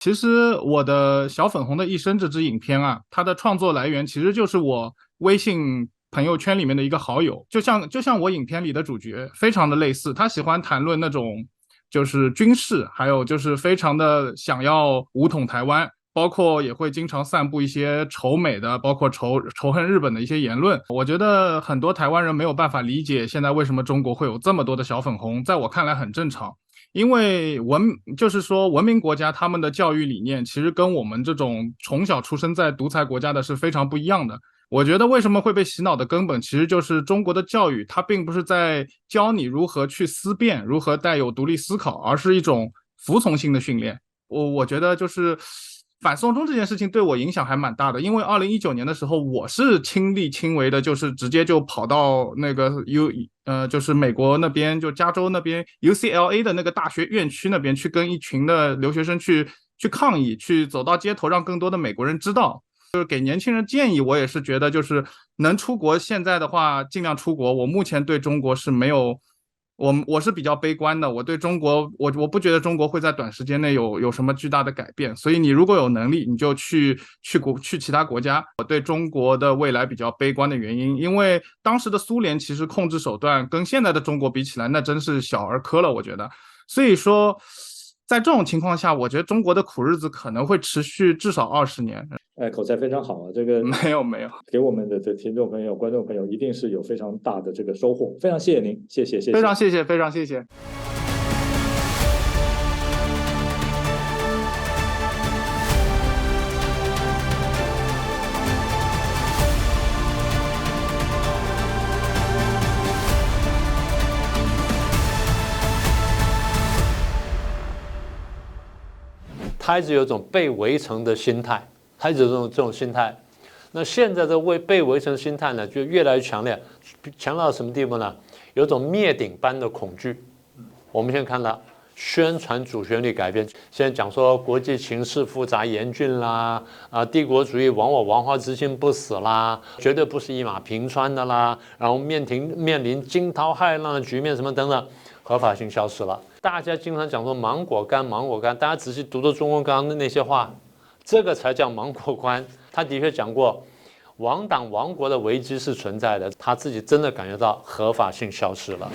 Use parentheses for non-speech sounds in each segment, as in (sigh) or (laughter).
其实我的小粉红的一生这支影片啊，它的创作来源其实就是我微信朋友圈里面的一个好友，就像就像我影片里的主角，非常的类似。他喜欢谈论那种就是军事，还有就是非常的想要武统台湾，包括也会经常散布一些仇美的，包括仇仇恨日本的一些言论。我觉得很多台湾人没有办法理解现在为什么中国会有这么多的小粉红，在我看来很正常。因为文就是说文明国家他们的教育理念其实跟我们这种从小出生在独裁国家的是非常不一样的。我觉得为什么会被洗脑的根本，其实就是中国的教育，它并不是在教你如何去思辨，如何带有独立思考，而是一种服从性的训练。我我觉得就是。反送中这件事情对我影响还蛮大的，因为二零一九年的时候，我是亲力亲为的，就是直接就跑到那个 U 呃，就是美国那边，就加州那边 UCLA 的那个大学院区那边去跟一群的留学生去去抗议，去走到街头，让更多的美国人知道，就是给年轻人建议。我也是觉得，就是能出国，现在的话尽量出国。我目前对中国是没有。我我是比较悲观的，我对中国，我我不觉得中国会在短时间内有有什么巨大的改变，所以你如果有能力，你就去去国去其他国家。我对中国的未来比较悲观的原因，因为当时的苏联其实控制手段跟现在的中国比起来，那真是小儿科了，我觉得。所以说，在这种情况下，我觉得中国的苦日子可能会持续至少二十年。哎，口才非常好啊！这个没有没有，给我们的这听众朋友、观众朋友一定是有非常大的这个收获。非常谢谢您，谢谢谢谢，非常谢谢非常谢谢。开始有种被围城的心态。开始有这种这种心态，那现在的为被围城心态呢，就越来越强烈，强到什么地步呢？有种灭顶般的恐惧。我们先看到宣传主旋律改变，现在讲说国际形势复杂严峻啦，啊，帝国主义亡我亡华之心不死啦，绝对不是一马平川的啦，然后面临面临惊涛骇浪的局面什么等等，合法性消失了。大家经常讲说芒果干芒果干，大家仔细读读中国刚刚的那些话。这个才叫芒果干。他的确讲过，亡党亡国的危机是存在的，他自己真的感觉到合法性消失了。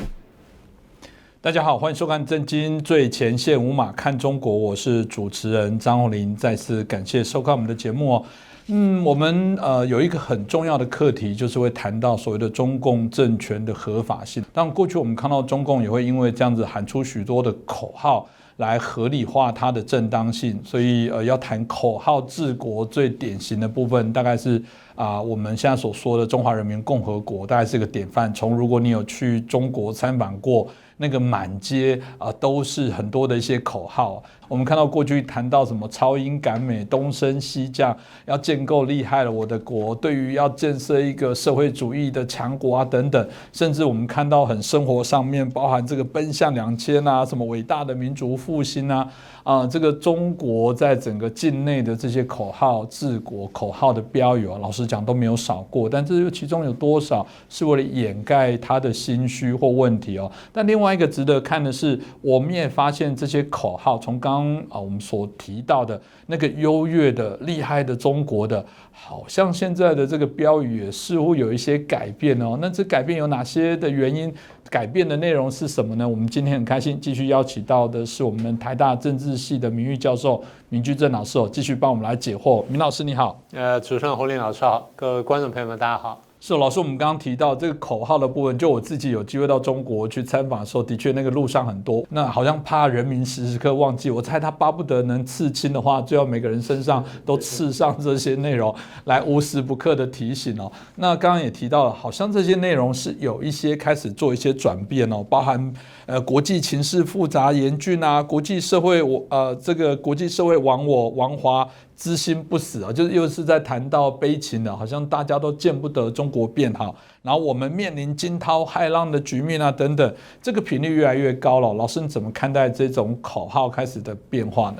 大家好，欢迎收看《震惊最前线》无马看中国，我是主持人张宏林，再次感谢收看我们的节目哦。嗯，我们呃有一个很重要的课题，就是会谈到所谓的中共政权的合法性。但过去我们看到中共也会因为这样子喊出许多的口号。来合理化它的正当性，所以呃，要谈口号治国最典型的部分，大概是啊，我们现在所说的中华人民共和国，大概是个典范。从如果你有去中国参访过。那个满街啊都是很多的一些口号，我们看到过去谈到什么超英赶美、东升西降，要建构厉害了我的国，对于要建设一个社会主义的强国啊等等，甚至我们看到很生活上面包含这个奔向两千啊，什么伟大的民族复兴啊。啊，这个中国在整个境内的这些口号治国口号的标语啊，老实讲都没有少过。但这又其中有多少是为了掩盖他的心虚或问题哦？但另外一个值得看的是，我们也发现这些口号，从刚当啊我们所提到的那个优越的、厉害的中国的，好像现在的这个标语也似乎有一些改变哦。那这改变有哪些的原因？改变的内容是什么呢？我们今天很开心，继续邀请到的是我们台大政治系的名誉教授明居正老师哦，继续帮我们来解惑。明老师你好，呃，主持人侯林老师好，各位观众朋友们大家好。是老师，我们刚刚提到这个口号的部分，就我自己有机会到中国去参访的时候，的确那个路上很多，那好像怕人民时时刻忘记。我猜他巴不得能刺青的话，最好每个人身上都刺上这些内容，来无时不刻的提醒哦。那刚刚也提到了，好像这些内容是有一些开始做一些转变哦，包含呃国际情势复杂严峻啊，国际社会我呃这个国际社会亡我亡华。知心不死啊，就是又是在谈到悲情的，好像大家都见不得中国变好，然后我们面临惊涛骇浪的局面啊，等等，这个频率越来越高了。老师你怎么看待这种口号开始的变化呢？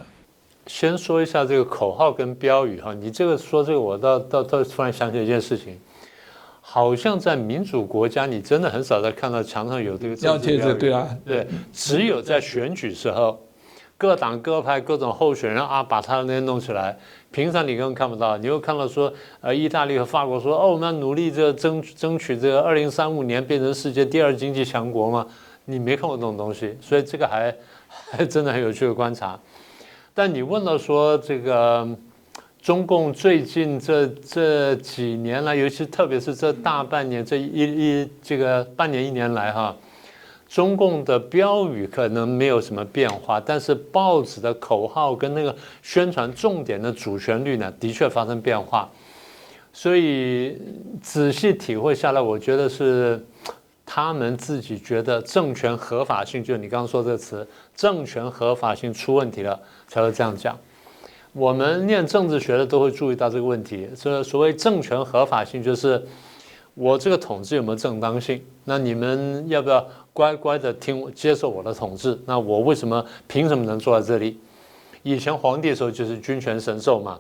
先说一下这个口号跟标语哈，你这个说这个，我倒倒倒突然想起一件事情，好像在民主国家，你真的很少在看到墙上有这个要贴着，对啊，对，只有在选举时候。各党各派各种候选人啊，把他那些弄起来。平常你根本看不到，你又看到说，呃，意大利和法国说，哦，我们要努力这个争争取这个二零三五年变成世界第二经济强国嘛。你没看过这种东西，所以这个还还真的很有趣的观察。但你问到说这个中共最近这这几年来，尤其特别是这大半年这一一这个半年一年来哈。中共的标语可能没有什么变化，但是报纸的口号跟那个宣传重点的主旋律呢，的确发生变化。所以仔细体会下来，我觉得是他们自己觉得政权合法性，就你刚刚说这个词，政权合法性出问题了，才会这样讲。我们念政治学的都会注意到这个问题。这所谓政权合法性，就是我这个统治有没有正当性？那你们要不要？乖乖的听接受我的统治，那我为什么凭什么能坐在这里？以前皇帝的时候就是君权神授嘛。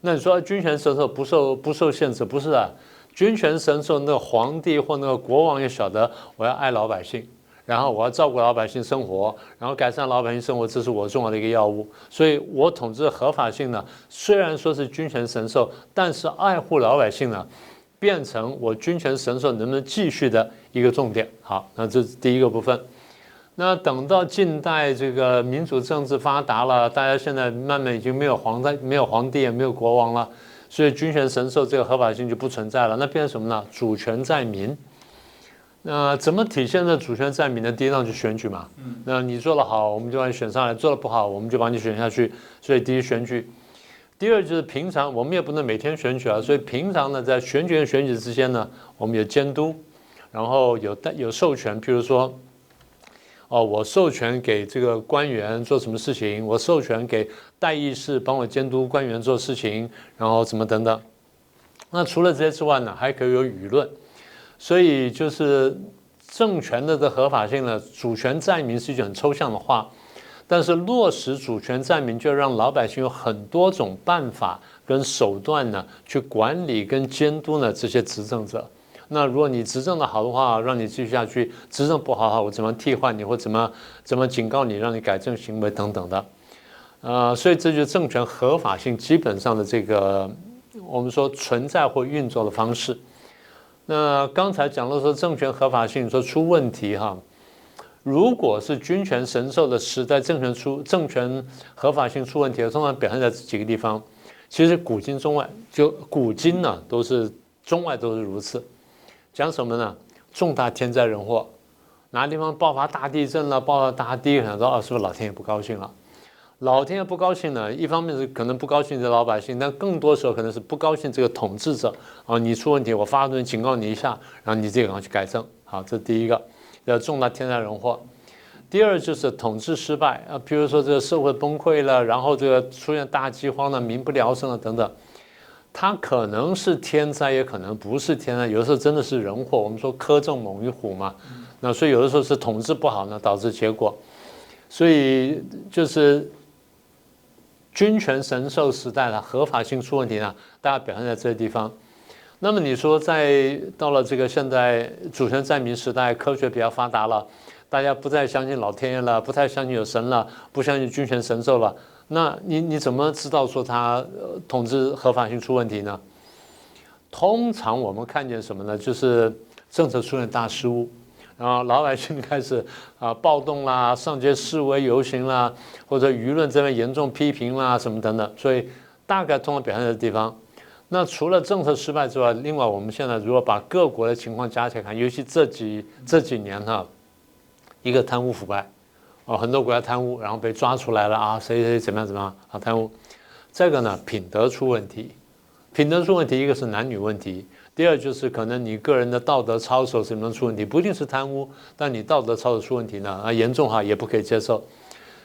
那你说君权神授不受不受限制？不是啊，君权神授，那个皇帝或那个国王也晓得我要爱老百姓，然后我要照顾老百姓生活，然后改善老百姓生活，这是我重要的一个要务。所以我统治的合法性呢，虽然说是君权神授，但是爱护老百姓呢。变成我君权神授能不能继续的一个重点。好，那这是第一个部分。那等到近代这个民主政治发达了，大家现在慢慢已经没有皇帝、没有皇帝也没有国王了，所以君权神授这个合法性就不存在了。那变成什么呢？主权在民。那怎么体现这主权在民呢？第一上去选举嘛。那你做得好，我们就把你选上来；做得不好，我们就把你选下去。所以第一选举。第二就是平常我们也不能每天选举啊，所以平常呢，在选举和选举之间呢，我们有监督，然后有代有授权，譬如说，哦，我授权给这个官员做什么事情，我授权给代议士帮我监督官员做事情，然后怎么等等。那除了这些之外呢，还可以有舆论，所以就是政权的的合法性呢，主权在民是一句很抽象的话。但是落实主权在民，就让老百姓有很多种办法跟手段呢，去管理跟监督呢这些执政者。那如果你执政的好的话，让你继续下去；执政不好的话，我怎么替换你，或怎么怎么警告你，让你改正行为等等的。呃，所以这就是政权合法性基本上的这个我们说存在或运作的方式。那刚才讲到说政权合法性说出问题哈。如果是君权神授的时代，政权出政权合法性出问题，通常表现在几个地方。其实古今中外，就古今呢，都是中外都是如此。讲什么呢？重大天灾人祸，哪个地方爆发大地震了，爆发大地震，说啊，是不是老天爷不高兴了？老天爷不高兴呢，一方面是可能不高兴这老百姓，但更多时候可能是不高兴这个统治者啊。你出问题，我发顿警告你一下，然后你自己赶快去改正。好，这是第一个。要重大天灾人祸，第二就是统治失败啊，比如说这个社会崩溃了，然后这个出现大饥荒了，民不聊生了等等，它可能是天灾，也可能不是天灾，有的时候真的是人祸。我们说苛政猛于虎嘛，那所以有的时候是统治不好呢导致结果，所以就是君权神授时代的合法性出问题呢，大家表现在这个地方。那么你说，在到了这个现在主权在民时代，科学比较发达了，大家不再相信老天爷了，不太相信有神了，不相信君权神授了，那你你怎么知道说他统治合法性出问题呢？通常我们看见什么呢？就是政策出现大失误，然后老百姓开始啊暴动啦，上街示威游行啦，或者舆论这边严重批评啦什么等等，所以大概通常表现的地方。那除了政策失败之外，另外我们现在如果把各国的情况加起来看，尤其这几这几年哈，一个贪污腐败，哦，很多国家贪污，然后被抓出来了啊，谁谁怎么样怎么样啊贪污，这个呢品德出问题，品德出问题，一个是男女问题，第二就是可能你个人的道德操守什么出问题，不一定是贪污，但你道德操守出问题呢啊严重哈也不可以接受，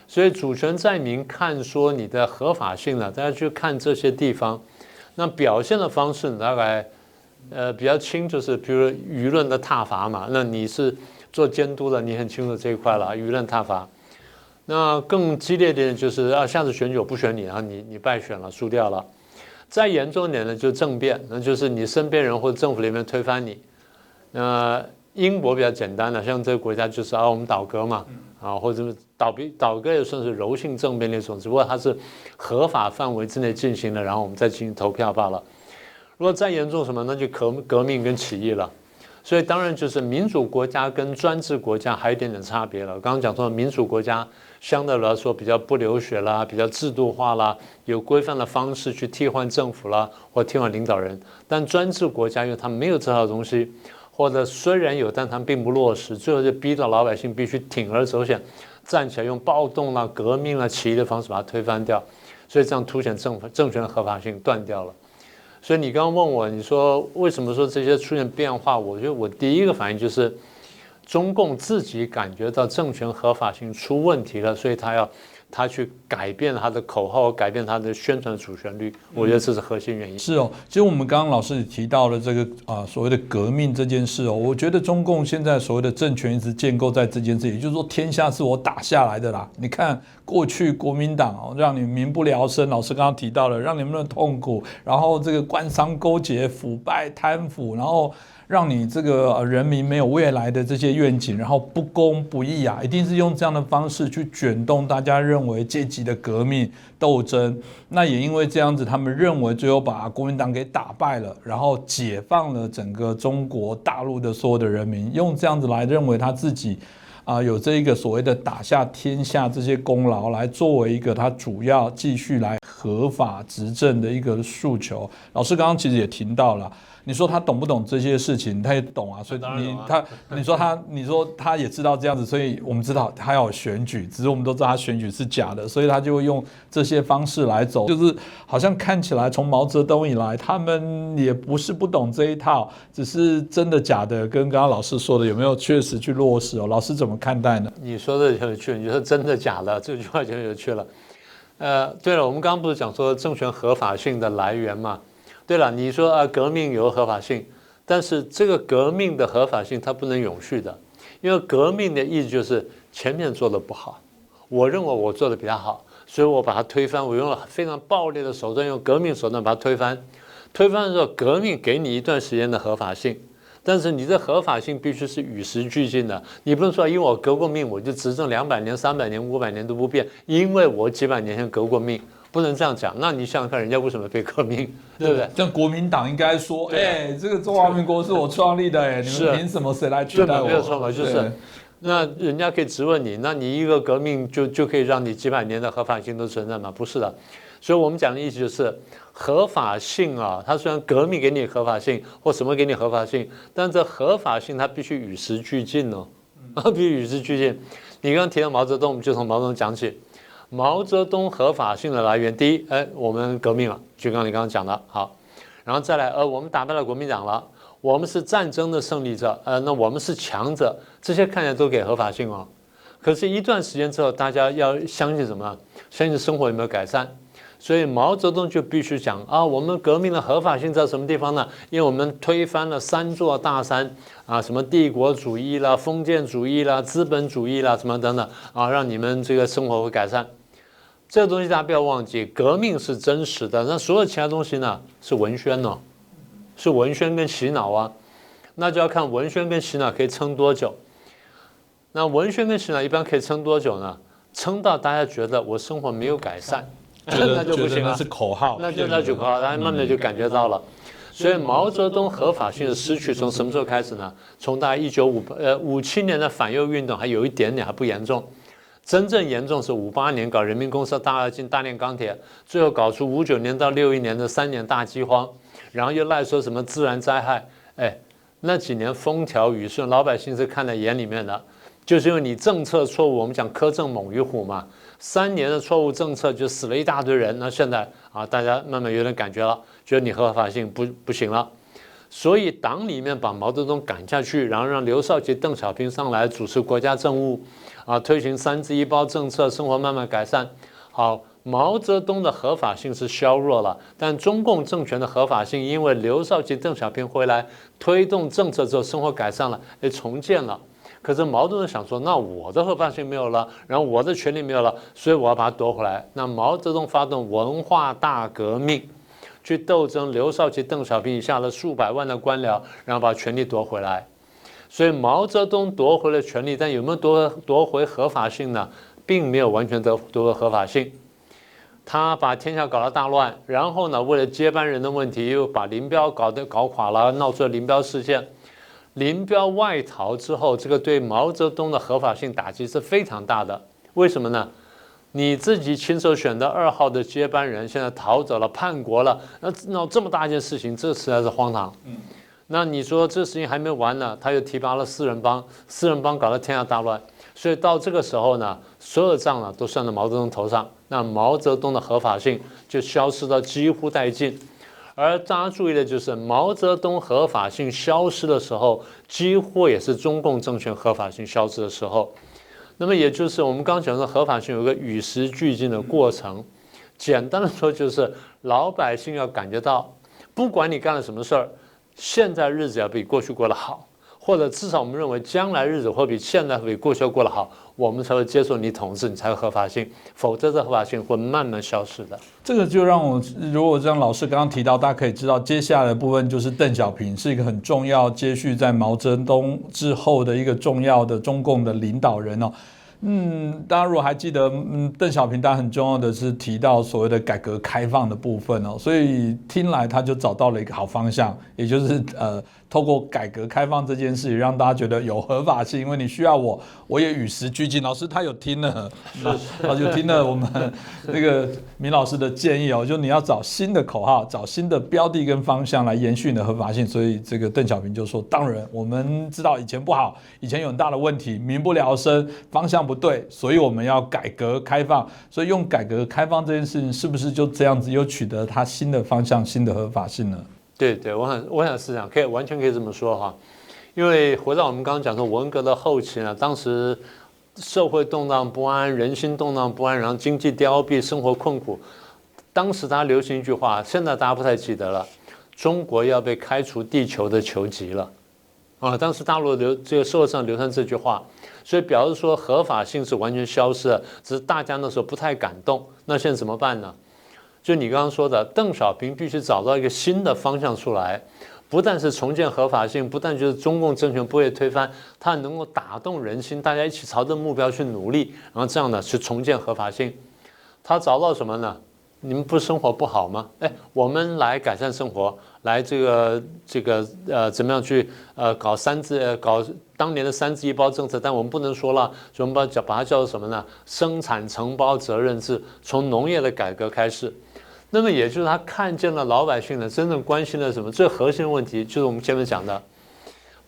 所以主权在民，看说你的合法性呢，大家去看这些地方。那表现的方式大概，呃，比较轻，就是比如舆论的挞伐嘛。那你是做监督的，你很清楚这一块了，舆论挞伐。那更激烈点就是啊，下次选举我不选你，然后你你败选了，输掉了。再严重一点呢，就政变，那就是你身边人或者政府里面推翻你。那英国比较简单的，像这个国家就是啊，我们倒戈嘛，啊，或者倒闭倒戈也算是柔性政变的一种，只不过它是合法范围之内进行的，然后我们再进行投票罢了。如果再严重什么，那就革革命跟起义了。所以当然就是民主国家跟专制国家还有一点点差别了。刚刚讲说民主国家相对来说比较不流血啦，比较制度化啦，有规范的方式去替换政府啦，或替换领导人。但专制国家因为它没有这套东西，或者虽然有，但它并不落实，最后就逼到老百姓必须铤而走险，站起来用暴动啦、革命啦、起义的方式把它推翻掉。所以这样凸显政府政权的合法性断掉了。所以你刚刚问我，你说为什么说这些出现变化？我觉得我第一个反应就是，中共自己感觉到政权合法性出问题了，所以他要。他去改变他的口号，改变他的宣传主旋律，我觉得这是核心原因。是哦，其实我们刚刚老师也提到了这个啊所谓的革命这件事哦，我觉得中共现在所谓的政权一直建构在这件事，也就是说天下是我打下来的啦。你看过去国民党哦，让你民不聊生，老师刚刚提到了，让你们的痛苦，然后这个官商勾结、腐败、贪腐，然后。让你这个人民没有未来的这些愿景，然后不公不义啊，一定是用这样的方式去卷动大家认认为阶级的革命斗争。那也因为这样子，他们认为最后把国民党给打败了，然后解放了整个中国大陆的所有的人民，用这样子来认为他自己啊有这一个所谓的打下天下这些功劳，来作为一个他主要继续来合法执政的一个诉求。老师刚刚其实也听到了。你说他懂不懂这些事情？他也懂啊，所以你他你说他你说他也知道这样子，所以我们知道他要选举，只是我们都知道他选举是假的，所以他就会用这些方式来走，就是好像看起来从毛泽东以来，他们也不是不懂这一套，只是真的假的，跟刚刚老师说的有没有确实去落实哦？老师怎么看待呢？你说的很有趣，你说真的假的这句话就有趣了。呃，对了，我们刚刚不是讲说政权合法性的来源嘛？对了，你说啊，革命有合法性，但是这个革命的合法性它不能永续的，因为革命的意思就是前面做的不好，我认为我做的比较好，所以我把它推翻，我用了非常暴力的手段，用革命手段把它推翻。推翻的时候，革命给你一段时间的合法性，但是你的合法性必须是与时俱进的，你不能说因为我革过命，我就执政两百年、三百年、五百年都不变，因为我几百年前革过命。不能这样讲，那你想想看，人家为什么被革命，对不对？像国民党应该说，哎，这个中华民国是我创立的，哎，你们凭什么谁来取代我？没有错嘛，就是，那人家可以质问你，那你一个革命就就可以让你几百年的合法性都存在吗？不是的，所以我们讲的意思就是合法性啊，它虽然革命给你合法性或什么给你合法性，但这合法性它必须与时俱进哦，啊，(laughs) 必须与时俱进。你刚刚提到毛泽东，我们就从毛泽东讲起。毛泽东合法性的来源，第一，哎，我们革命了，就刚你刚刚讲的，好，然后再来，呃，我们打败了国民党了，我们是战争的胜利者，呃，那我们是强者，这些看起来都给合法性哦。可是，一段时间之后，大家要相信什么？相信生活有没有改善？所以毛泽东就必须讲啊，我们革命的合法性在什么地方呢？因为我们推翻了三座大山啊，什么帝国主义啦、封建主义啦、资本主义啦，什么等等啊，让你们这个生活会改善。这个东西大家不要忘记，革命是真实的，那所有其他东西呢是文宣呢，是文宣跟洗脑啊，那就要看文宣跟洗脑可以撑多久。那文宣跟洗脑一般可以撑多久呢？撑到大家觉得我生活没有改善，(laughs) 那就不行了。是口号，那就那就口号，大家慢慢就感觉到了。所以毛泽东合法性的失去从什么时候开始呢？从大概一九五呃五七年的反右运动还有一点点还不严重。真正严重是五八年搞人民公社大跃进大炼钢铁，最后搞出五九年到六一年的三年大饥荒，然后又赖说什么自然灾害，哎，那几年风调雨顺，老百姓是看在眼里面的，就是因为你政策错误，我们讲苛政猛于虎嘛，三年的错误政策就死了一大堆人，那现在啊，大家慢慢有点感觉了，觉得你合法性不不行了，所以党里面把毛泽东赶下去，然后让刘少奇、邓小平上来主持国家政务。啊，推行三支一包政策，生活慢慢改善。好，毛泽东的合法性是削弱了，但中共政权的合法性，因为刘少奇、邓小平回来推动政策之后，生活改善了，哎，重建了。可是毛泽东想说，那我的合法性没有了，然后我的权利没有了，所以我要把它夺回来。那毛泽东发动文化大革命，去斗争刘少奇、邓小平以下的数百万的官僚，然后把权力夺回来。所以毛泽东夺回了权力，但有没有夺夺回合法性呢？并没有完全得夺回合法性。他把天下搞了大乱，然后呢，为了接班人的问题，又把林彪搞得搞垮了，闹出了林彪事件。林彪外逃之后，这个对毛泽东的合法性打击是非常大的。为什么呢？你自己亲手选的二号的接班人现在逃走了，叛国了，那闹这么大一件事情，这实在是荒唐。那你说这事情还没完呢，他又提拔了四人帮，四人帮搞得天下大乱。所以到这个时候呢，所有的账呢都算到毛泽东头上，那毛泽东的合法性就消失到几乎殆尽。而大家注意的就是，毛泽东合法性消失的时候，几乎也是中共政权合法性消失的时候。那么也就是我们刚讲的合法性有个与时俱进的过程。简单的说，就是老百姓要感觉到，不管你干了什么事儿，现在日子要比过去过得好。或者至少我们认为将来日子会比现在比过去过得好，我们才会接受你统治，你才有合法性，否则这合法性会慢慢消失的。这个就让我，如果像老师刚刚提到，大家可以知道，接下来的部分就是邓小平是一个很重要，接续在毛泽东之后的一个重要的中共的领导人哦。嗯，大家如果还记得，嗯，邓小平他很重要的是提到所谓的改革开放的部分哦，所以听来他就找到了一个好方向，也就是呃。透过改革开放这件事，让大家觉得有合法性，因为你需要我，我也与时俱进。老师他有听了，他就听了我们那个明老师的建议哦，就你要找新的口号，找新的标的跟方向来延续你的合法性。所以这个邓小平就说：“当然，我们知道以前不好，以前有很大的问题，民不聊生，方向不对，所以我们要改革开放。所以用改革开放这件事情，是不是就这样子又取得它新的方向、新的合法性呢？”对对，我想我想是这样，可以完全可以这么说哈，因为回到我们刚刚讲说文革的后期呢，当时社会动荡不安，人心动荡不安，然后经济凋敝，生活困苦。当时大家流行一句话，现在大家不太记得了，中国要被开除地球的球籍了啊！当时大陆流这个社会上流传这句话，所以表示说合法性是完全消失了，只是大家那时候不太敢动。那现在怎么办呢？就你刚刚说的，邓小平必须找到一个新的方向出来，不但是重建合法性，不但就是中共政权不会推翻，他能够打动人心，大家一起朝着目标去努力，然后这样呢去重建合法性。他找到什么呢？你们不生活不好吗？哎，我们来改善生活，来这个这个呃怎么样去呃搞三自搞当年的三自一包政策，但我们不能说了，所以我们把叫把它叫做什么呢？生产承包责任制，从农业的改革开始。那么也就是他看见了老百姓的真正关心的什么？最核心的问题就是我们前面讲的，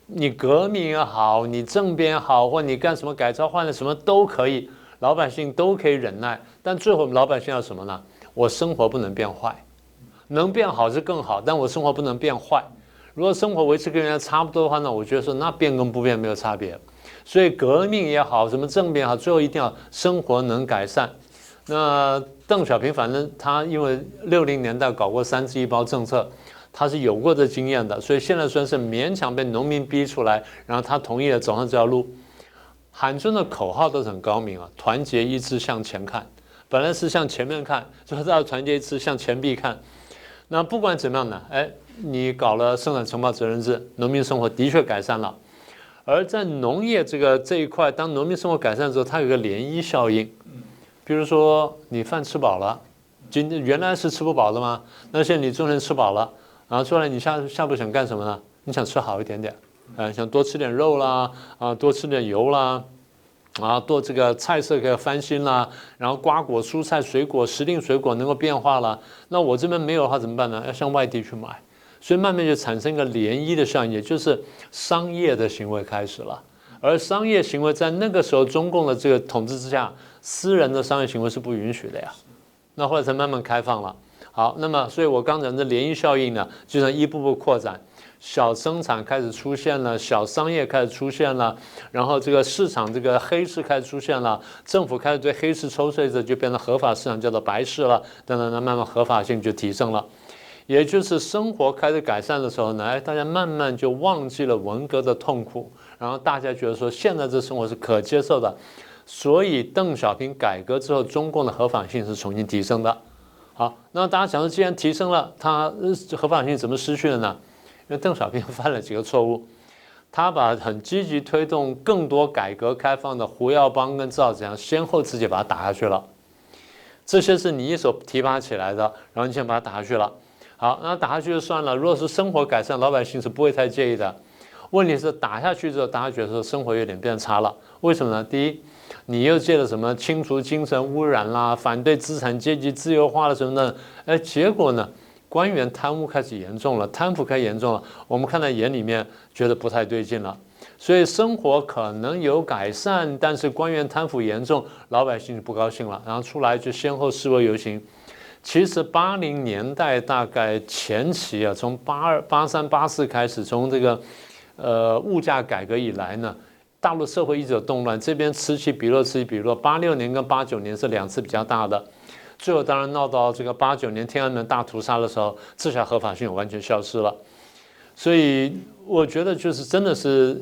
你革命也好，你政变也好，或你干什么改朝换代什么都可以，老百姓都可以忍耐。但最后我们老百姓要什么呢？我生活不能变坏，能变好是更好，但我生活不能变坏。如果生活维持跟人家差不多的话呢？我觉得说那变跟不变没有差别。所以革命也好，什么政变也好，最后一定要生活能改善。那邓小平反正他因为六零年代搞过三支一包政策，他是有过这经验的，所以现在算是勉强被农民逼出来，然后他同意了走上这条路。喊出的口号都是很高明啊，团结一致向前看，本来是向前面看，就是要团结一致向前壁看。那不管怎么样呢，哎，你搞了生产承包责任制，农民生活的确改善了。而在农业这个这一块，当农民生活改善之后，它有个涟漪效应。比如说你饭吃饱了，今原来是吃不饱的吗？那现在你中天吃饱了，然后出来你下下步想干什么呢？你想吃好一点点，呃，想多吃点肉啦，啊，多吃点油啦，啊，做这个菜色给翻新啦，然后瓜果蔬菜水果时令水果能够变化了。那我这边没有的话怎么办呢？要向外地去买，所以慢慢就产生一个涟漪的效应，也就是商业的行为开始了。而商业行为在那个时候中共的这个统治之下。私人的商业行为是不允许的呀，那后来才慢慢开放了。好，那么所以我刚讲的涟漪效应呢，就像一步步扩展，小生产开始出现了，小商业开始出现了，然后这个市场这个黑市开始出现了，政府开始对黑市抽税，这就变成合法市场，叫做白市了。等等，那慢慢合法性就提升了，也就是生活开始改善的时候呢，哎，大家慢慢就忘记了文革的痛苦，然后大家觉得说现在这生活是可接受的。所以邓小平改革之后，中共的合法性是重新提升的。好，那大家想说，既然提升了，它合法性怎么失去了呢？因为邓小平 (laughs) 犯了几个错误。他把很积极推动更多改革开放的胡耀邦跟赵子阳先后自己把他打下去了。这些是你一手提拔起来的，然后你先把他打下去了。好，那打下去就算了。如果是生活改善，老百姓是不会太介意的。问题是打下去之后，大家觉得说生活有点变差了。为什么呢？第一，你又借了什么清除精神污染啦，反对资产阶级自由化了什么的？哎，结果呢，官员贪污开始严重了，贪腐开始严重了。我们看在眼里面，觉得不太对劲了。所以生活可能有改善，但是官员贪腐严重，老百姓就不高兴了，然后出来就先后示威游行。其实八零年代大概前期啊，从八二、八三、八四开始，从这个呃物价改革以来呢，大陆社会一直有动乱，这边此起彼落，此起彼落。八六年跟八九年是两次比较大的，最后当然闹到这个八九年天安门大屠杀的时候，这下合法性完全消失了。所以我觉得就是真的是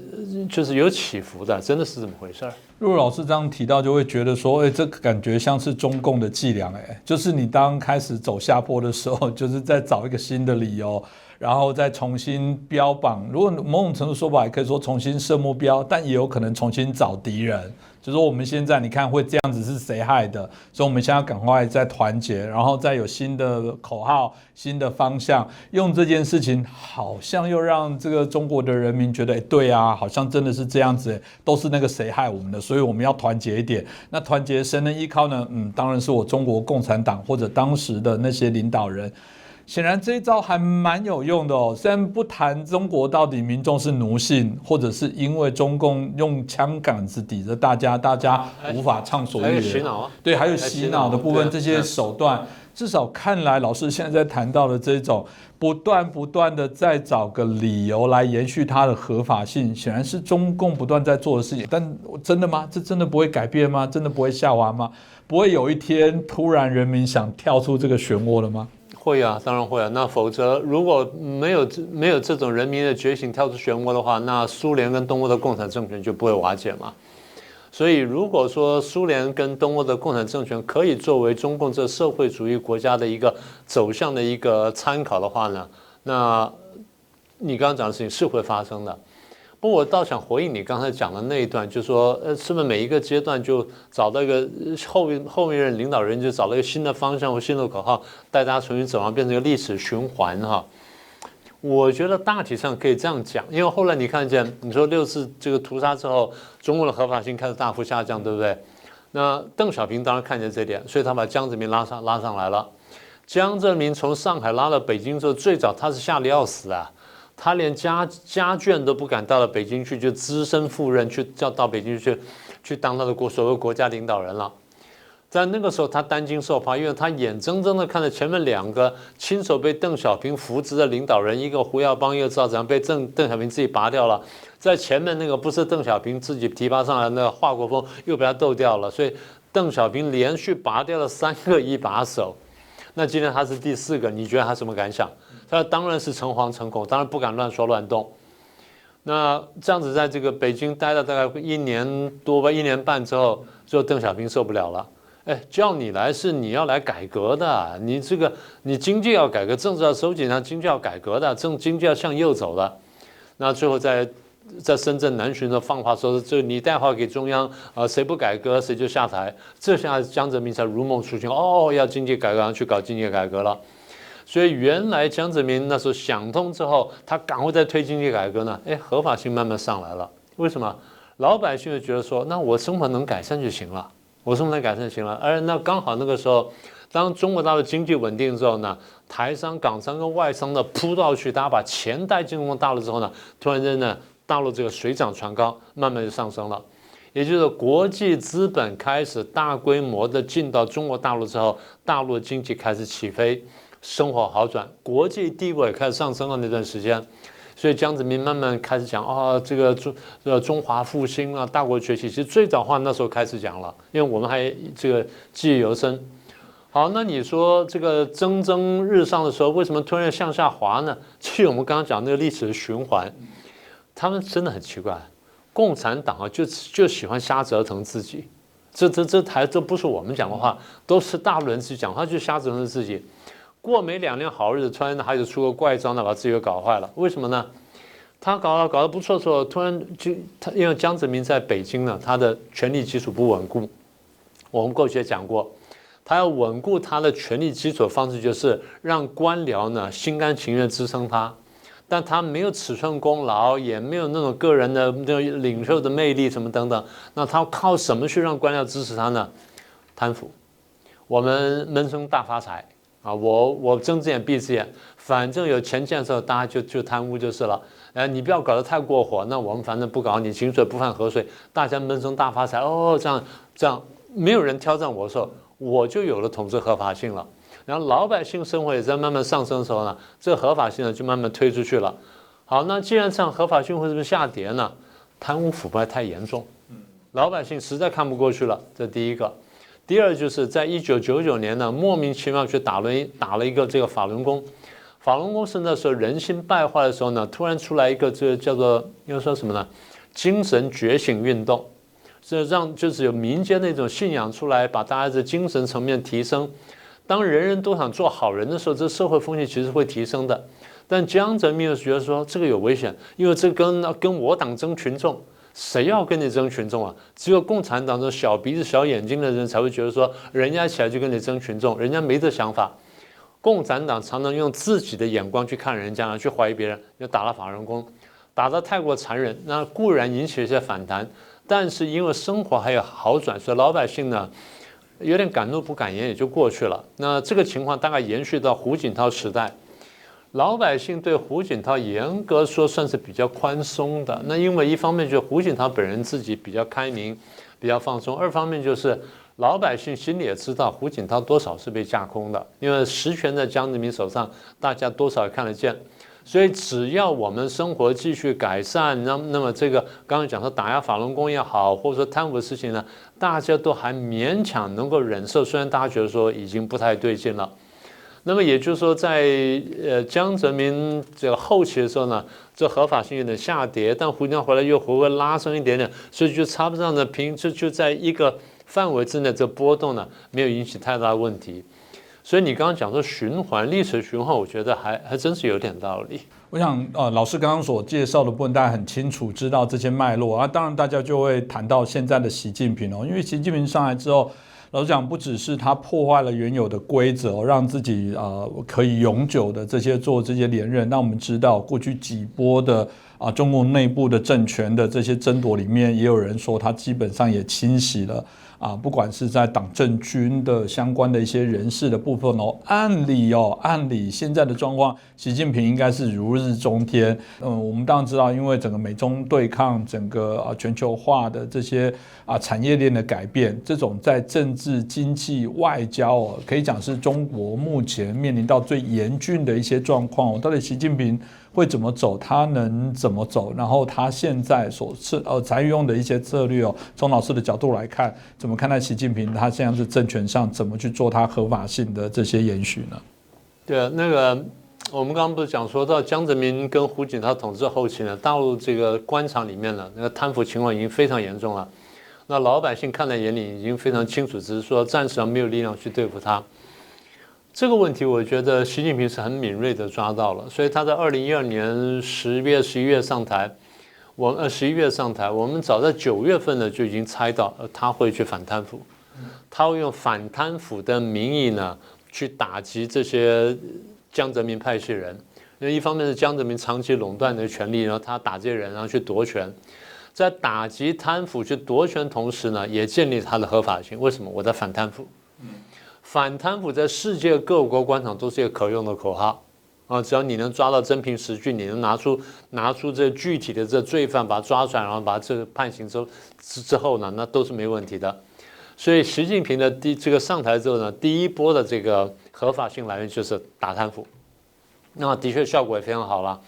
就是有起伏的，真的是这么回事儿。陆老师这样提到，就会觉得说，哎，这感觉像是中共的伎俩，哎，就是你当开始走下坡的时候，就是在找一个新的理由。然后再重新标榜，如果某种程度说法，也可以说重新设目标，但也有可能重新找敌人。就说我们现在你看会这样子是谁害的？所以我们现在赶快再团结，然后再有新的口号、新的方向，用这件事情，好像又让这个中国的人民觉得，哎，对啊，好像真的是这样子，都是那个谁害我们的，所以我们要团结一点。那团结谁能依靠呢？嗯，当然是我中国共产党或者当时的那些领导人。显然这一招还蛮有用的哦。虽然不谈中国到底民众是奴性，或者是因为中共用枪杆子抵着大家，大家无法畅所欲言。洗脑啊！对，还有洗脑的部分，这些手段，至少看来，老师现在在谈到的这种不断不断的在找个理由来延续它的合法性，显然是中共不断在做的事情。但真的吗？这真的不会改变吗？真的不会下滑吗？不会有一天突然人民想跳出这个漩涡了吗？会啊，当然会啊。那否则如果没有没有这种人民的觉醒跳出漩涡的话，那苏联跟东欧的共产政权就不会瓦解嘛。所以如果说苏联跟东欧的共产政权可以作为中共这社会主义国家的一个走向的一个参考的话呢，那你刚刚讲的事情是会发生的。不过我倒想回应你刚才讲的那一段，就是说，呃，是不是每一个阶段就找到一个后面后面任领导人就找到一个新的方向或新的口号，带大家重新走上，变成一个历史循环哈？我觉得大体上可以这样讲，因为后来你看见你说六次这个屠杀之后，中国的合法性开始大幅下降，对不对？那邓小平当然看见这点，所以他把江泽民拉上拉上来了。江泽民从上海拉到北京之后，最早他是吓得要死啊。他连家家眷都不敢到了北京去，就只身赴任去叫到北京去，去当他的国所谓国家领导人了。在那个时候，他担惊受怕，因为他眼睁睁的看着前面两个亲手被邓小平扶植的领导人，一个胡耀邦，一个赵紫阳，被邓邓小平自己拔掉了。在前面那个不是邓小平自己提拔上来那个华国锋，又被他斗掉了。所以邓小平连续拔掉了三个一把手。那今天他是第四个，你觉得他什么感想？他当然是诚惶诚恐，当然不敢乱说乱动。那这样子在这个北京待了大概一年多吧，一年半之后，最后邓小平受不了了。哎，叫你来是你要来改革的，你这个你经济要改革，政治要收紧，那经济要改革的，政经济要向右走的。那最后在在深圳南巡的放话说，这你带话给中央啊，谁不改革谁就下台。这下江泽民才如梦初醒，哦，要经济改革，去搞经济改革了。所以原来江泽民那时候想通之后，他赶快在推经济改革呢，哎，合法性慢慢上来了。为什么？老百姓就觉得说，那我生活能改善就行了，我生活能改善就行了。而那刚好那个时候，当中国大陆经济稳定之后呢，台商、港商跟外商的扑到去，大家把钱带进中国大陆之后呢，突然间呢，大陆这个水涨船高，慢慢就上升了。也就是国际资本开始大规模的进到中国大陆之后，大陆经济开始起飞。生活好转，国际地位开始上升了那段时间，所以江泽民慢慢开始讲啊，这个中呃中华复兴啊，大国崛起。其实最早话那时候开始讲了，因为我们还这个记忆犹深。好，那你说这个蒸蒸日上的时候，为什么突然向下滑呢？(laughs) 其实我们刚刚讲那个历史的循环，他们真的很奇怪。共产党啊，就就喜欢瞎折腾自己。这这这台这不是我们讲的话，都是大陆人去讲，他就瞎折腾自己。过没两年好日子，突然还有出个怪招呢，把自己给搞坏了。为什么呢？他搞搞得不错的时候，突然就他因为江泽民在北京呢，他的权力基础不稳固。我们过去也讲过，他要稳固他的权力基础的方式就是让官僚呢心甘情愿支撑他，但他没有尺寸功劳，也没有那种个人的那种领袖的魅力什么等等。那他靠什么去让官僚支持他呢？贪腐，我们闷声大发财啊！我我睁只眼闭只眼，反正有钱建设，大家就就贪污就是了。哎，你不要搞得太过火，那我们反正不搞，你井水不犯河水，大家闷声大发财哦，这样这样，没有人挑战我的时候，我就有了统治合法性了。然后老百姓生活也在慢慢上升的时候呢，这个合法性呢就慢慢推出去了。好，那既然这样，合法性会是不会下跌呢？贪污腐败太严重，老百姓实在看不过去了。这第一个。第二就是在一九九九年呢，莫名其妙去打了打了一个这个法轮功。法轮功是那时候人心败坏的时候呢，突然出来一个这个叫做又说什么呢？精神觉醒运动，这让就是有民间那种信仰出来，把大家的精神层面提升。当人人都想做好人的时候，这社会风气其实会提升的。但江泽民又觉得说这个有危险，因为这跟跟我党争群众。谁要跟你争群众啊？只有共产党这小鼻子小眼睛的人才会觉得说，人家起来就跟你争群众，人家没这想法。共产党常常用自己的眼光去看人家，去怀疑别人，又打了法轮功，打得太过残忍，那固然引起一些反弹，但是因为生活还有好转，所以老百姓呢有点敢怒不敢言，也就过去了。那这个情况大概延续到胡锦涛时代。老百姓对胡锦涛严格说算是比较宽松的，那因为一方面就是胡锦涛本人自己比较开明，比较放松；二方面就是老百姓心里也知道胡锦涛多少是被架空的，因为实权在江泽民手上，大家多少也看得见。所以只要我们生活继续改善，那那么这个刚刚讲说打压法轮功也好，或者说贪腐的事情呢，大家都还勉强能够忍受，虽然大家觉得说已经不太对劲了。那么也就是说，在呃江泽民这个后期的时候呢，这合法性有点下跌，但胡锦涛回来又回会拉升一点点，所以就差不上的平，就就在一个范围之内，这波动呢没有引起太大的问题。所以你刚刚讲说循环历史循环，我觉得还还真是有点道理。我想呃，老师刚刚所介绍的部分，大家很清楚知道这些脉络啊。当然，大家就会谈到现在的习近平哦，因为习近平上来之后。老实讲，不只是他破坏了原有的规则，让自己啊可以永久的这些做这些连任。那我们知道，过去几波的啊中共内部的政权的这些争夺里面，也有人说他基本上也清洗了。啊，不管是在党政军的相关的一些人士的部分哦，按理哦，按理现在的状况，习近平应该是如日中天。嗯，我们当然知道，因为整个美中对抗，整个啊全球化的这些啊产业链的改变，这种在政治、经济、外交哦，可以讲是中国目前面临到最严峻的一些状况。到底习近平？会怎么走？他能怎么走？然后他现在所是呃采用的一些策略哦，从老师的角度来看，怎么看待习近平他现在是政权上怎么去做他合法性的这些延续呢？对，那个我们刚刚不是讲说到江泽民跟胡锦涛统治后期呢，大陆这个官场里面呢，那个贪腐情况已经非常严重了，那老百姓看在眼里已经非常清楚，只是说暂时上没有力量去对付他。这个问题，我觉得习近平是很敏锐的抓到了，所以他在二零一二年十月、十一月上台，我呃十一月上台，我们早在九月份呢就已经猜到，他会去反贪腐，他会用反贪腐的名义呢去打击这些江泽民派系人，因为一方面是江泽民长期垄断的权利，然后他打这些人，然后去夺权，在打击贪腐去夺权同时呢，也建立他的合法性。为什么？我在反贪腐。反贪腐在世界各国官场都是一个可用的口号啊！只要你能抓到真凭实据，你能拿出拿出这具体的这罪犯，把他抓出来，然后把这个判刑之之之后呢，那都是没问题的。所以习近平的第这个上台之后呢，第一波的这个合法性来源就是打贪腐，那的确效果也非常好了。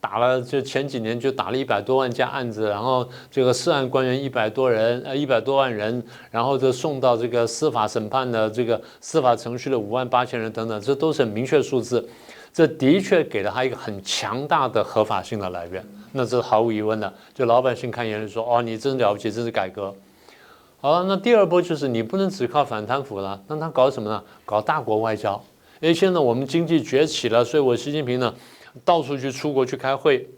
打了，就前几年就打了一百多万家案子，然后这个涉案官员一百多人，呃，一百多万人，然后就送到这个司法审判的这个司法程序的五万八千人等等，这都是很明确数字，这的确给了他一个很强大的合法性的来源，那这是毫无疑问的。就老百姓看眼里说，哦，你真了不起，这是改革。好了，那第二波就是你不能只靠反贪腐了，那他搞什么呢？搞大国外交。因为现在我们经济崛起了，所以我习近平呢。到处去出国去开会，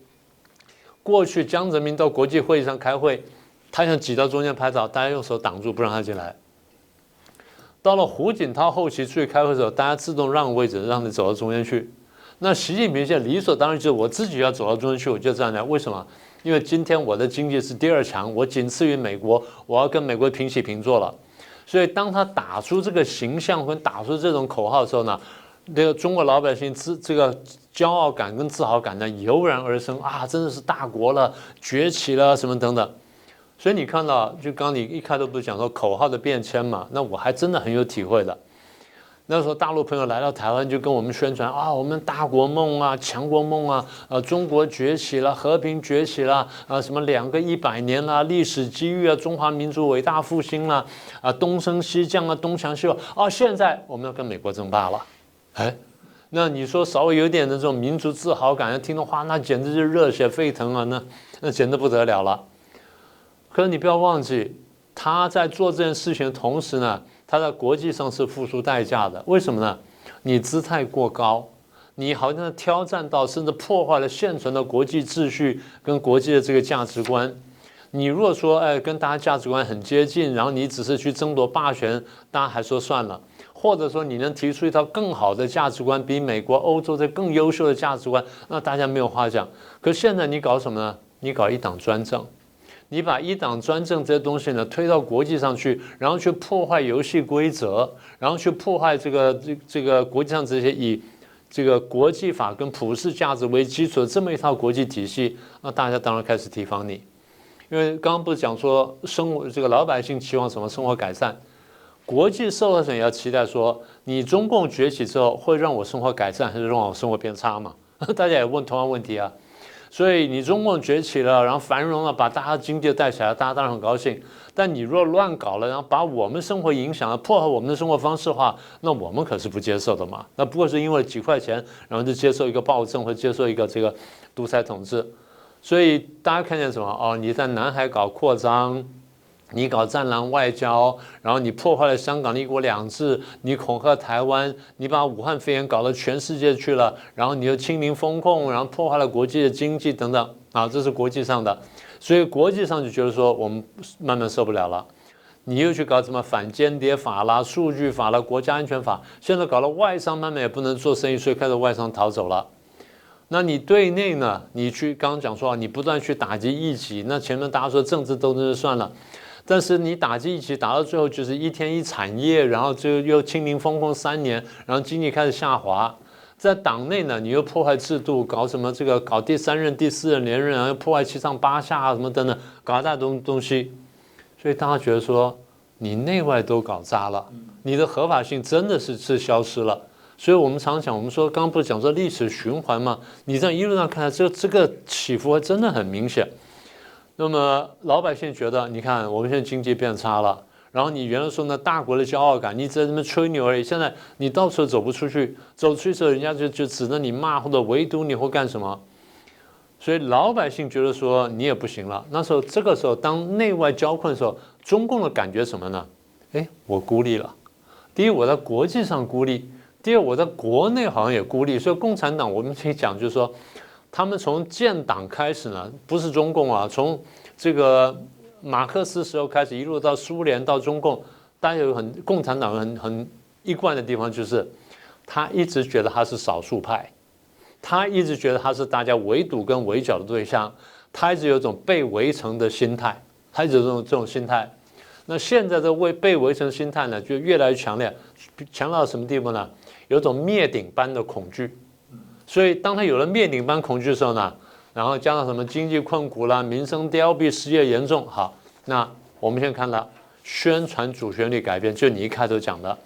过去江泽民到国际会议上开会，他想挤到中间拍照，大家用手挡住不让他进来。到了胡锦涛后期出去开会的时候，大家自动让位置，让你走到中间去。那习近平现在理所当然就是我自己要走到中间去，我就这样来。为什么？因为今天我的经济是第二强，我仅次于美国，我要跟美国平起平坐了。所以当他打出这个形象和打出这种口号的时候呢，这个中国老百姓自这个骄傲感跟自豪感呢油然而生啊，真的是大国了，崛起了什么等等。所以你看到，就刚你一开头不是讲说口号的变迁嘛？那我还真的很有体会的。那时候大陆朋友来到台湾，就跟我们宣传啊，我们大国梦啊，强国梦啊，呃，中国崛起了，和平崛起了，啊，什么两个一百年啦，历史机遇啊，中华民族伟大复兴啦，啊，东升西降啊，东强西弱啊，现在我们要跟美国争霸了，哎，那你说稍微有点的这种民族自豪感，听的话，那简直是热血沸腾啊，那那简直不得了了。可是你不要忘记，他在做这件事情的同时呢，他在国际上是付出代价的。为什么呢？你姿态过高，你好像挑战到甚至破坏了现存的国际秩序跟国际的这个价值观。你如果说哎跟大家价值观很接近，然后你只是去争夺霸权，大家还说算了；或者说你能提出一套更好的价值观，比美国、欧洲的更优秀的价值观，那大家没有话讲。可现在你搞什么呢？你搞一党专政。你把一党专政这些东西呢推到国际上去，然后去破坏游戏规则，然后去破坏这个这这个国际上这些以这个国际法跟普世价值为基础的这么一套国际体系，那大家当然开始提防你，因为刚刚不是讲说生活这个老百姓期望什么生活改善，国际社会上也要期待说你中共崛起之后会让我生活改善还是让我生活变差嘛？(laughs) 大家也问同样问题啊。所以你中共崛起了，然后繁荣了，把大家经济带起来，大家当然很高兴。但你若乱搞了，然后把我们生活影响了，破坏我们的生活方式的话，那我们可是不接受的嘛。那不过是因为几块钱，然后就接受一个暴政或接受一个这个独裁统治。所以大家看见什么？哦，你在南海搞扩张。你搞战狼外交，然后你破坏了香港的一国两制，你恐吓台湾，你把武汉肺炎搞到全世界去了，然后你又清零风控，然后破坏了国际的经济等等啊，这是国际上的，所以国际上就觉得说我们慢慢受不了了。你又去搞什么反间谍法啦、数据法啦、国家安全法，现在搞了外商慢慢也不能做生意，所以开始外商逃走了。那你对内呢？你去刚刚讲说啊你不断去打击异己，那前面大家说政治斗争就算了。但是你打击一起打到最后就是一天一产业，然后就又清零风控三年，然后经济开始下滑。在党内呢，你又破坏制度，搞什么这个搞第三任、第四任连任，然后破坏七上八下啊什么等等，搞一大东东西。所以大家觉得说你内外都搞砸了，你的合法性真的是是消失了。所以我们常讲，我们说刚刚不是讲说历史循环吗？你这样一路上看来，这这个起伏还真的很明显。那么老百姓觉得，你看我们现在经济变差了，然后你原来说那大国的骄傲感，你在那边吹牛而已。现在你到处走不出去，走出去时候人家就就指着你骂或者围堵你或干什么。所以老百姓觉得说你也不行了。那时候这个时候当内外交困的时候，中共的感觉什么呢？哎，我孤立了。第一，我在国际上孤立；第二，我在国内好像也孤立。所以共产党我们可以讲就是说。他们从建党开始呢，不是中共啊，从这个马克思时候开始，一路到苏联到中共，大家有很共产党很很一贯的地方，就是他一直觉得他是少数派，他一直觉得他是大家围堵跟围剿的对象，他一直有一种被围城的心态，他一直有这种这种心态。那现在的为被围城心态呢，就越来越强烈，强到什么地步呢？有种灭顶般的恐惧。所以，当他有了灭顶般恐惧的时候呢，然后加上什么经济困苦啦、民生凋敝、失业严重，好，那我们先看到宣传主旋律改变，就你一开头讲的，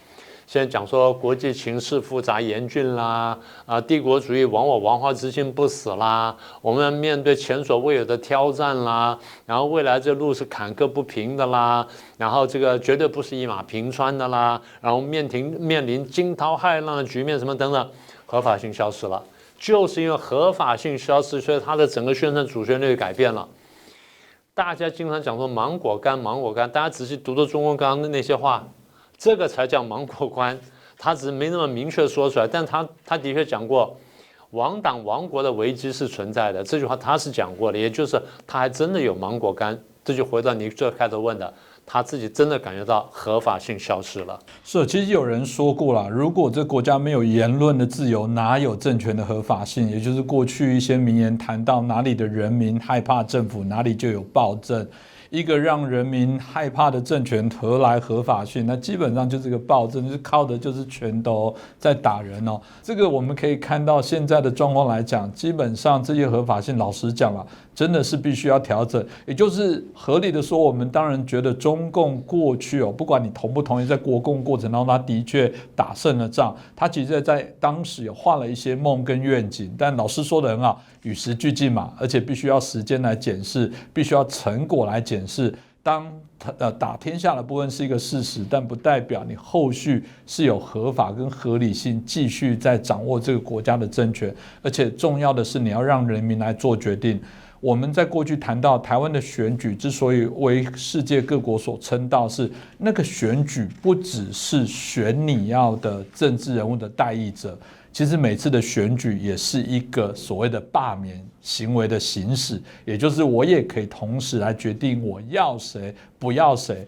现在讲说国际形势复杂严峻啦，啊，帝国主义亡我亡化之心不死啦，我们面对前所未有的挑战啦，然后未来这路是坎坷不平的啦，然后这个绝对不是一马平川的啦，然后面临面临惊涛骇浪的局面什么等等，合法性消失了。就是因为合法性消失，所以它的整个宣传主旋律改变了。大家经常讲说芒果干，芒果干，大家仔细读读中文刚刚的那些话，这个才叫芒果干。他只是没那么明确说出来，但他他的确讲过，亡党亡国的危机是存在的。这句话他是讲过的，也就是他还真的有芒果干。这就回到你最开头问的。他自己真的感觉到合法性消失了。是，其实有人说过了，如果这国家没有言论的自由，哪有政权的合法性？也就是过去一些名言谈到，哪里的人民害怕政府，哪里就有暴政。一个让人民害怕的政权，何来合法性？那基本上就是个暴政，就是靠的就是拳头在打人哦。这个我们可以看到现在的状况来讲，基本上这些合法性，老实讲了。真的是必须要调整，也就是合理的说，我们当然觉得中共过去哦，不管你同不同意，在国共过程当中，他的确打胜了仗，他其实在当时也画了一些梦跟愿景。但老师说的很好，与时俱进嘛，而且必须要时间来检视，必须要成果来检视。当呃打天下的部分是一个事实，但不代表你后续是有合法跟合理性继续在掌握这个国家的政权，而且重要的是你要让人民来做决定。我们在过去谈到台湾的选举，之所以为世界各国所称道，是那个选举不只是选你要的政治人物的代议者，其实每次的选举也是一个所谓的罢免行为的行使，也就是我也可以同时来决定我要谁不要谁。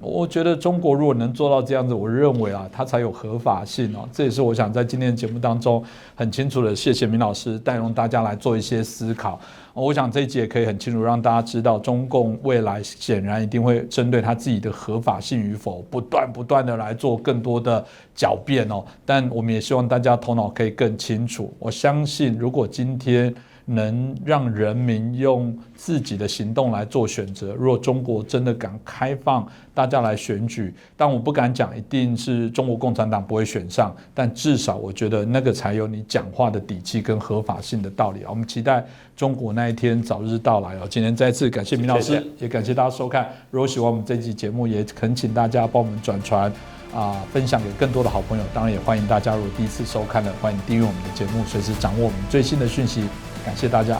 我觉得中国如果能做到这样子，我认为啊，它才有合法性哦。这也是我想在今天的节目当中很清楚的，谢谢明老师带动大家来做一些思考。我想这一集也可以很清楚让大家知道，中共未来显然一定会针对他自己的合法性与否，不断不断的来做更多的狡辩哦。但我们也希望大家头脑可以更清楚。我相信，如果今天。能让人民用自己的行动来做选择。如果中国真的敢开放大家来选举，但我不敢讲一定是中国共产党不会选上，但至少我觉得那个才有你讲话的底气跟合法性的道理啊。我们期待中国那一天早日到来哦。今天再次感谢明老师，也感谢大家收看。如果喜欢我们这期节目，也恳请大家帮我们转传啊，分享给更多的好朋友。当然也欢迎大家如果第一次收看的，欢迎订阅我们的节目，随时掌握我们最新的讯息。感谢大家。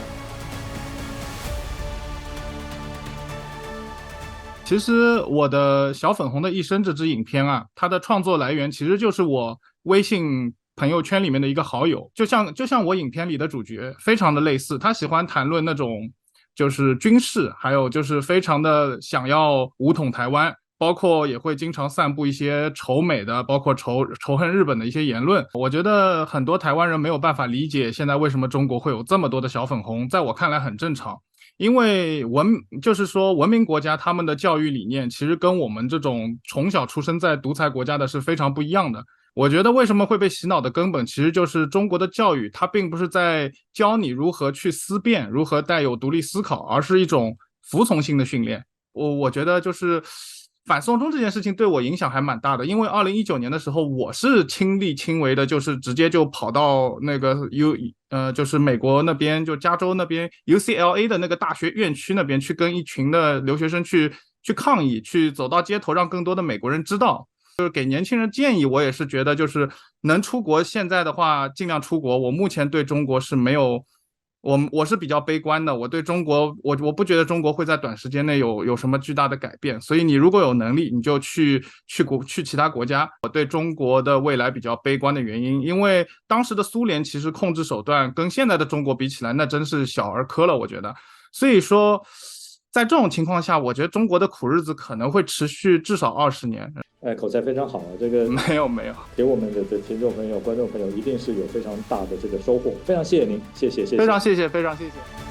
其实我的小粉红的一生这支影片啊，它的创作来源其实就是我微信朋友圈里面的一个好友，就像就像我影片里的主角，非常的类似。他喜欢谈论那种就是军事，还有就是非常的想要武统台湾。包括也会经常散布一些仇美的，包括仇仇恨日本的一些言论。我觉得很多台湾人没有办法理解现在为什么中国会有这么多的小粉红，在我看来很正常，因为文就是说文明国家他们的教育理念其实跟我们这种从小出生在独裁国家的是非常不一样的。我觉得为什么会被洗脑的根本其实就是中国的教育，它并不是在教你如何去思辨，如何带有独立思考，而是一种服从性的训练。我我觉得就是。反送中这件事情对我影响还蛮大的，因为二零一九年的时候，我是亲力亲为的，就是直接就跑到那个 U 呃，就是美国那边，就加州那边 UCLA 的那个大学院区那边去跟一群的留学生去去抗议，去走到街头，让更多的美国人知道，就是给年轻人建议。我也是觉得，就是能出国，现在的话尽量出国。我目前对中国是没有。我我是比较悲观的，我对中国，我我不觉得中国会在短时间内有有什么巨大的改变，所以你如果有能力，你就去去国去其他国家。我对中国的未来比较悲观的原因，因为当时的苏联其实控制手段跟现在的中国比起来，那真是小儿科了，我觉得。所以说，在这种情况下，我觉得中国的苦日子可能会持续至少二十年。哎，口才非常好啊！这个没有没有，给我们的的听众朋友、观众朋友一定是有非常大的这个收获。非常谢谢您，谢谢谢谢，非常谢谢，非常谢谢。